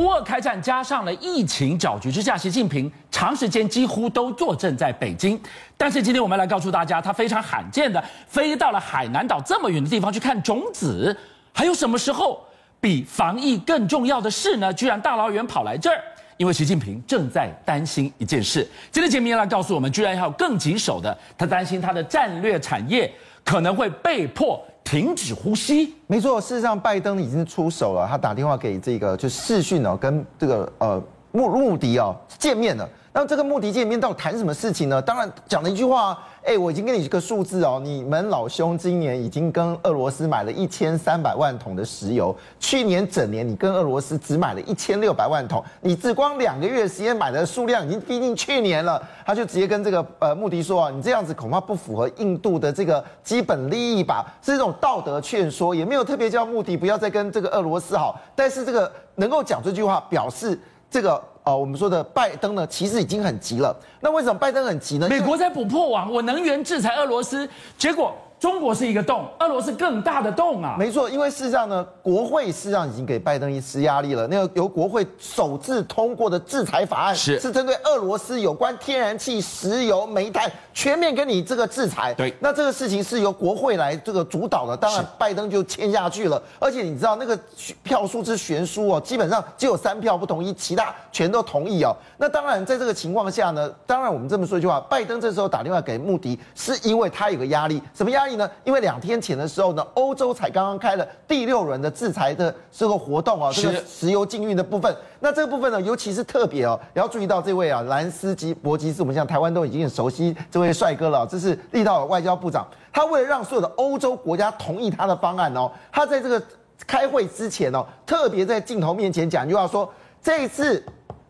乌俄开战加上了疫情搅局之下，习近平长时间几乎都坐镇在北京。但是今天我们来告诉大家，他非常罕见的飞到了海南岛这么远的地方去看种子。还有什么时候比防疫更重要的事呢？居然大老远跑来这儿，因为习近平正在担心一件事。今天节目要来告诉我们，居然还有更棘手的，他担心他的战略产业可能会被迫。停止呼吸，没错。事实上，拜登已经出手了，他打电话给这个就视讯哦，跟这个呃穆穆迪哦见面了。那这个穆迪见面到底谈什么事情呢？当然讲了一句话。哎，我已经给你一个数字哦，你们老兄今年已经跟俄罗斯买了一千三百万桶的石油，去年整年你跟俄罗斯只买了一千六百万桶，你只光两个月时间买的数量已经逼近去年了。他就直接跟这个呃穆迪说啊，你这样子恐怕不符合印度的这个基本利益吧，是这种道德劝说，也没有特别叫穆迪不要再跟这个俄罗斯好，但是这个能够讲这句话，表示这个。呃，我们说的拜登呢，其实已经很急了。那为什么拜登很急呢？美国在补破网，我能源制裁俄罗斯，结果。中国是一个洞，俄罗斯更大的洞啊！没错，因为事实上呢，国会事实上已经给拜登一施压力了。那个由国会首次通过的制裁法案是是针对俄罗斯有关天然气、石油、煤炭全面给你这个制裁。对，那这个事情是由国会来这个主导的，当然拜登就签下去了。而且你知道那个票数之悬殊哦，基本上只有三票不同意，其他全都同意哦。那当然在这个情况下呢，当然我们这么说一句话，拜登这时候打电话给穆迪，是因为他有个压力，什么压力？呢？因为两天前的时候呢，欧洲才刚刚开了第六轮的制裁的这个活动啊，这个石油禁运的部分。那这个部分呢，尤其是特别哦，也要注意到这位啊，兰斯基博吉斯，我们像台湾都已经很熟悉这位帅哥了。这是立陶宛外交部长，他为了让所有的欧洲国家同意他的方案哦，他在这个开会之前哦，特别在镜头面前讲一句话说，这一次。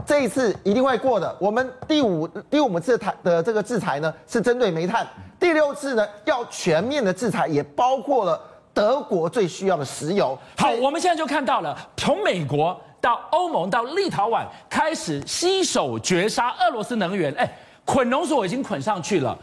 这一次一定会过的。我们第五第五次台的这个制裁呢，是针对煤炭；第六次呢，要全面的制裁，也包括了德国最需要的石油。好，我们现在就看到了，从美国到欧盟到立陶宛开始携手绝杀俄罗斯能源。哎，捆龙索已经捆上去了，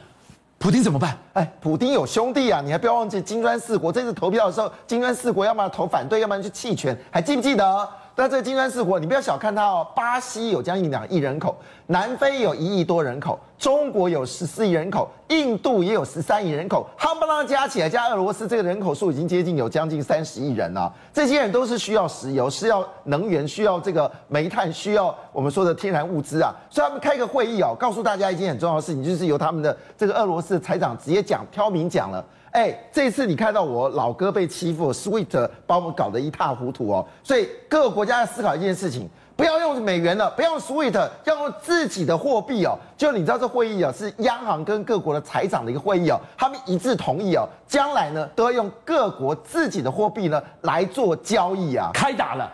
普丁怎么办？哎，普丁有兄弟啊，你还不要忘记金砖四国这次投票的时候，金砖四国要么投反对，要么就弃权，还记不记得？那这个金砖四国，你不要小看它哦。巴西有将近两亿人口，南非有一亿多人口，中国有十四亿人口，印度也有十三亿人口，夯不啷加起来加俄罗斯，这个人口数已经接近有将近三十亿人了。这些人都是需要石油、需要能源、需要这个煤炭、需要我们说的天然物资啊。所以他们开个会议哦，告诉大家一件很重要的事情，就是由他们的这个俄罗斯的财长直接讲，挑明讲了。哎，这次你看到我老哥被欺负，SWIFT 把我们搞得一塌糊涂哦。所以各个国家要思考一件事情，不要用美元了，不要用 SWIFT，要用自己的货币哦。就你知道这会议啊，是央行跟各国的财长的一个会议哦，他们一致同意哦，将来呢都要用各国自己的货币呢来做交易啊。开打了，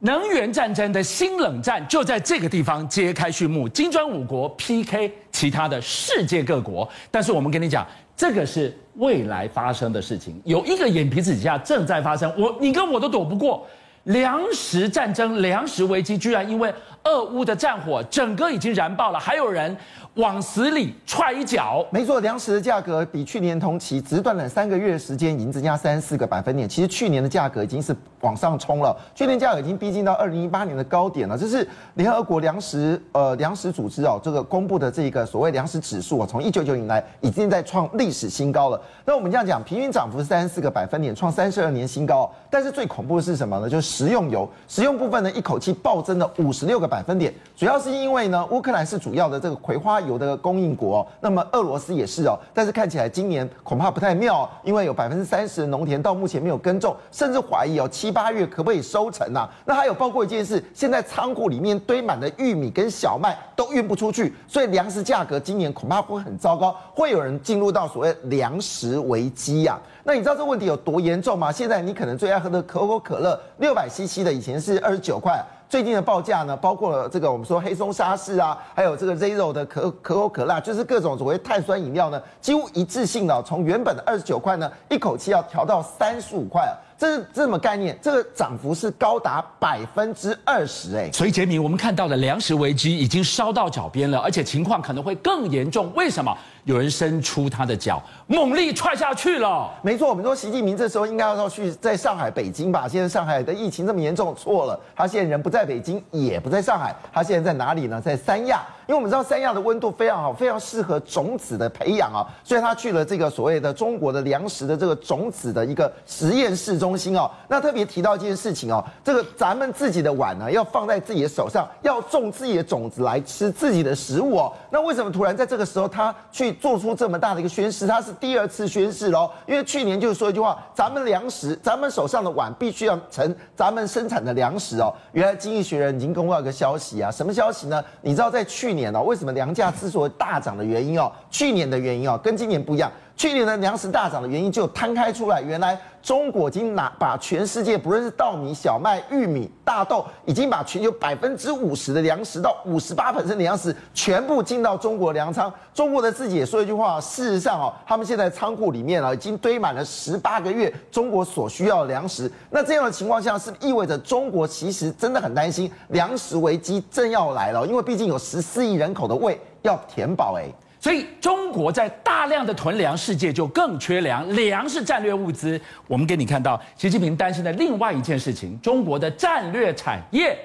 能源战争的新冷战就在这个地方揭开序幕，金砖五国 PK 其他的世界各国。但是我们跟你讲。这个是未来发生的事情，有一个眼皮子底下正在发生，我你跟我都躲不过。粮食战争、粮食危机，居然因为俄乌的战火，整个已经燃爆了，还有人往死里踹一脚。没错，粮食的价格比去年同期只短短三个月的时间，已经增加三十四个百分点。其实去年的价格已经是往上冲了，去年价格已经逼近到二零一八年的高点了。这是联合国粮食呃粮食组织哦，这个公布的这个所谓粮食指数啊，从一九九零来已经在创历史新高了。那我们这样讲，平均涨幅是三十四个百分点，创三十二年新高。但是最恐怖的是什么呢？就是。食用油，食用部分呢，一口气暴增了五十六个百分点，主要是因为呢，乌克兰是主要的这个葵花油的供应国，那么俄罗斯也是哦，但是看起来今年恐怕不太妙，因为有百分之三十的农田到目前没有耕种，甚至怀疑哦七八月可不可以收成呐？那还有包括一件事，现在仓库里面堆满了玉米跟小麦都运不出去，所以粮食价格今年恐怕会很糟糕，会有人进入到所谓粮食危机呀。那你知道这个问题有多严重吗？现在你可能最爱喝的可口可乐，六百 CC 的以前是二十九块，最近的报价呢，包括了这个我们说黑松沙士啊，还有这个 Zero 的可可口可乐，就是各种所谓碳酸饮料呢，几乎一致性的从原本的二十九块呢，一口气要调到三十五块啊，这是这么概念，这个涨幅是高达百分之二十哎。所以杰明，我们看到的粮食危机已经烧到脚边了，而且情况可能会更严重。为什么？有人伸出他的脚，猛力踹下去了。没错，我们说习近平这时候应该要去在上海、北京吧？现在上海的疫情这么严重，错了，他现在人不在北京，也不在上海，他现在在哪里呢？在三亚。因为我们知道三亚的温度非常好，非常适合种子的培养啊，所以他去了这个所谓的中国的粮食的这个种子的一个实验室中心哦。那特别提到一件事情哦，这个咱们自己的碗呢，要放在自己的手上，要种自己的种子来吃自己的食物哦。那为什么突然在这个时候他去做出这么大的一个宣誓？他是第二次宣誓喽，因为去年就是说一句话，咱们粮食，咱们手上的碗必须要成咱们生产的粮食哦。原来《经济学人》已经公布一个消息啊，什么消息呢？你知道在去年。哦为什么粮价之所以大涨的原因哦？去年的原因哦，跟今年不一样。去年的粮食大涨的原因就摊开出来，原来中国已经拿把全世界不论是稻米、小麦、玉米、大豆，已经把全球百分之五十的粮食到五十八%的粮食全部进到中国粮仓。中国的自己也说一句话，事实上哦，他们现在仓库里面啊已经堆满了十八个月中国所需要的粮食。那这样的情况下，是意味着中国其实真的很担心粮食危机正要来了，因为毕竟有十四亿人口的胃要填饱哎。所以中国在大量的囤粮，世界就更缺粮。粮是战略物资。我们给你看到习近平担心的另外一件事情：中国的战略产业，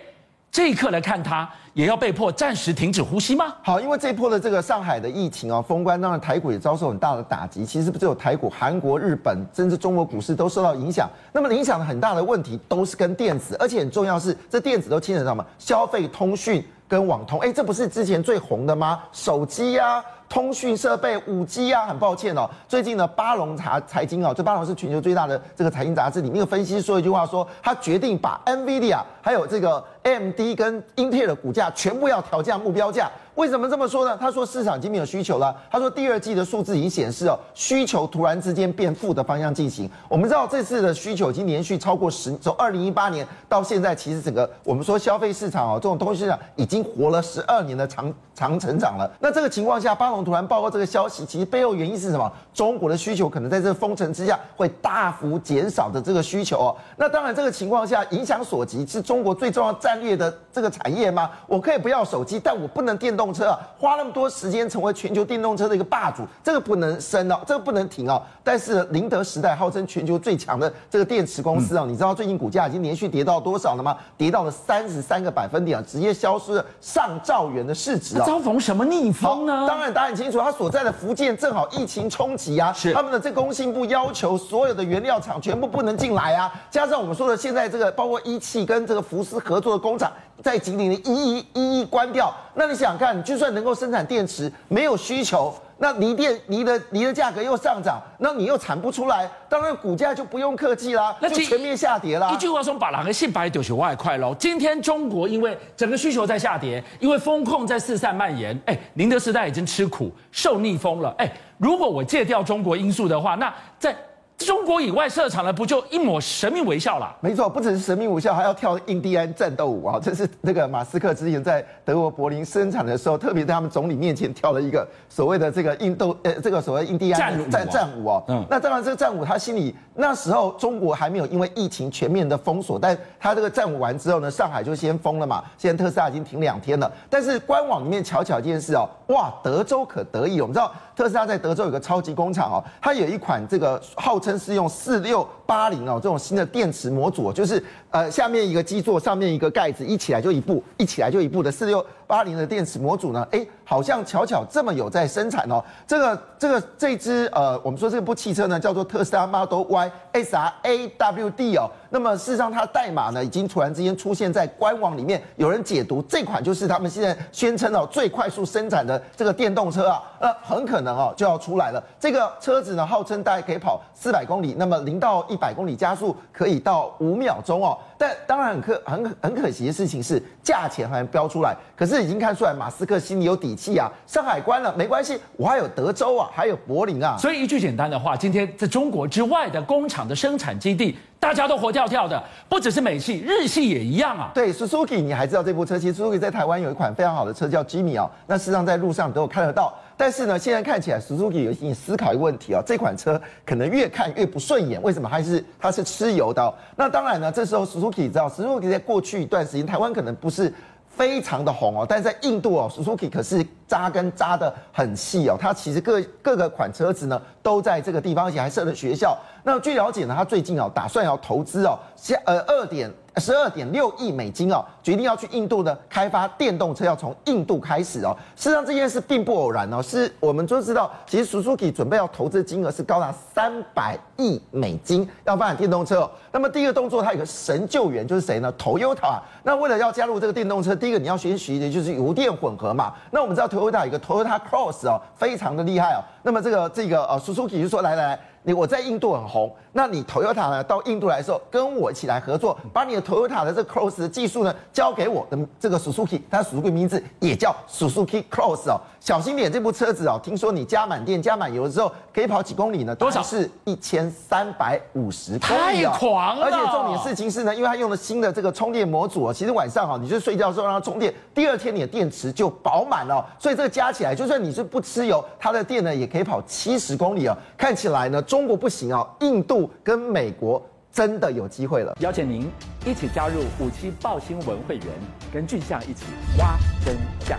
这一刻来看它也要被迫暂时停止呼吸吗？好，因为这一波的这个上海的疫情啊，封关，当然台股也遭受很大的打击。其实不只有台股，韩国、日本，甚至中国股市都受到影响。那么影响的很大的问题都是跟电子，而且很重要是，这电子都牵扯到什么？消费、通讯跟网通。哎，这不是之前最红的吗？手机呀、通讯设备、五 G 啊，很抱歉哦，最近呢，巴龙财财经哦，这巴龙是全球最大的这个财经杂志里面的分析说一句话说，他决定把 NVIDIA 还有这个 AMD 跟英特尔的股价全部要调降目标价。为什么这么说呢？他说市场已经没有需求了。他说第二季的数字已经显示哦，需求突然之间变负的方向进行。我们知道这次的需求已经连续超过十，从二零一八年到现在，其实整个我们说消费市场哦，这种东西市场已经活了十二年的长长成长了。那这个情况下，巴龙突然报告这个消息，其实背后原因是什么？中国的需求可能在这个封城之下会大幅减少的这个需求哦。那当然这个情况下，影响所及是中国最重要战略的这个产业吗？我可以不要手机，但我不能电动。车啊，花那么多时间成为全球电动车的一个霸主，这个不能升哦，这个不能停哦。但是宁德时代号称全球最强的这个电池公司啊，你知道最近股价已经连续跌到多少了吗？跌到了三十三个百分点啊，直接消失了上兆元的市值啊。遭逢什么逆风呢？当然答案很清楚，他所在的福建正好疫情冲击啊，是他们的这工信部要求所有的原料厂全部不能进来啊，加上我们说的现在这个包括一汽跟这个福斯合作的工厂。在吉林的一一一一关掉，那你想想看，就算能够生产电池，没有需求，那锂电锂的锂的价格又上涨，那你又产不出来，当然股价就不用客气啦，那就全面下跌啦。一句话说，把哪个信白丢去外快喽。今天中国因为整个需求在下跌，因为风控在四散蔓延，哎，宁德时代已经吃苦受逆风了，哎，如果我戒掉中国因素的话，那在。中国以外设厂的不就一抹神秘微笑啦？没错，不只是神秘微笑，还要跳印第安战斗舞啊！这是那个马斯克之前在德国柏林生产的时候，特别在他们总理面前跳了一个所谓的这个印度呃，这个所谓印第安战战舞哦。嗯，那当然这个战舞他心里那时候中国还没有因为疫情全面的封锁，但他这个战舞完之后呢，上海就先封了嘛。现在特斯拉已经停两天了，但是官网里面巧巧一件事哦，哇，德州可得意，我们知道特斯拉在德州有个超级工厂哦，它有一款这个号。称是用四六八零哦，这种新的电池模组，就是呃下面一个基座，上面一个盖子，一起来就一部，一起来就一部的四六八零的电池模组呢，哎，好像巧巧这么有在生产哦。这个这个这支呃，我们说这部汽车呢叫做特斯拉 Model Y S R A W D 哦。那么事实上它的代码呢已经突然之间出现在官网里面，有人解读这款就是他们现在宣称哦最快速生产的这个电动车啊，呃很可能哦就要出来了。这个车子呢号称大概可以跑四百公里，那么零到一百公里加速可以到五秒钟哦。但当然很可很很可惜的事情是价钱还标出来，可是已经看出来马斯克心里有底气啊。上海关了没关系，我还有德州啊，还有柏林啊。所以一句简单的话，今天在中国之外的工厂的生产基地，大家都活跳跳的，不只是美系，日系也一样啊。对，Suzuki 你还知道这部车？其实 Suzuki 在台湾有一款非常好的车叫 Jimny 哦，那事实上在路上都有看得到。但是呢，现在看起来，Suzuki 有一点思考一个问题啊，这款车可能越看越不顺眼。为什么？还是它是吃油的。那当然呢，这时候 Suzuki 知道，Suzuki 在过去一段时间，台湾可能不是非常的红哦，但是在印度哦，Suzuki 可是扎根扎的很细哦，它其实各各个款车子呢都在这个地方，而且还设了学校。那据了解呢，它最近哦打算要投资哦，下呃二点。十二点六亿美金哦，决定要去印度呢开发电动车，要从印度开始哦。事实上这件事并不偶然哦，是我们都知道，其实 Suzuki 准备要投资金额是高达三百亿美金，要发展电动车哦。那么第一个动作，它有个神救援，就是谁呢？Toyota。那为了要加入这个电动车，第一个你要先学习的就是油电混合嘛。那我们知道 Toyota 有一个 Toyota Cross 哦，非常的厉害哦。那么这个这个呃 Suzuki 就说来来来。你我在印度很红，那你 Toyota 呢？到印度来的时候，跟我一起来合作，把你的 Toyota 的这 Cross 的技术呢交给我的这个 Suzuki，它 Suzuki 名字也叫 Suzuki Cross 哦。小心点，这部车子哦，听说你加满电、加满油之后可以跑几公里呢？多少？是一千三百五十公里哦。太狂了！而且重点事情是呢，因为它用了新的这个充电模组哦，其实晚上哈，你就睡觉的时候让它充电，第二天你的电池就饱满了。所以这个加起来，就算你是不吃油，它的电呢也可以跑七十公里哦。看起来呢，中国不行哦。印度跟美国真的有机会了，邀请您一起加入五七爆新闻会员，跟俊相一起挖真相。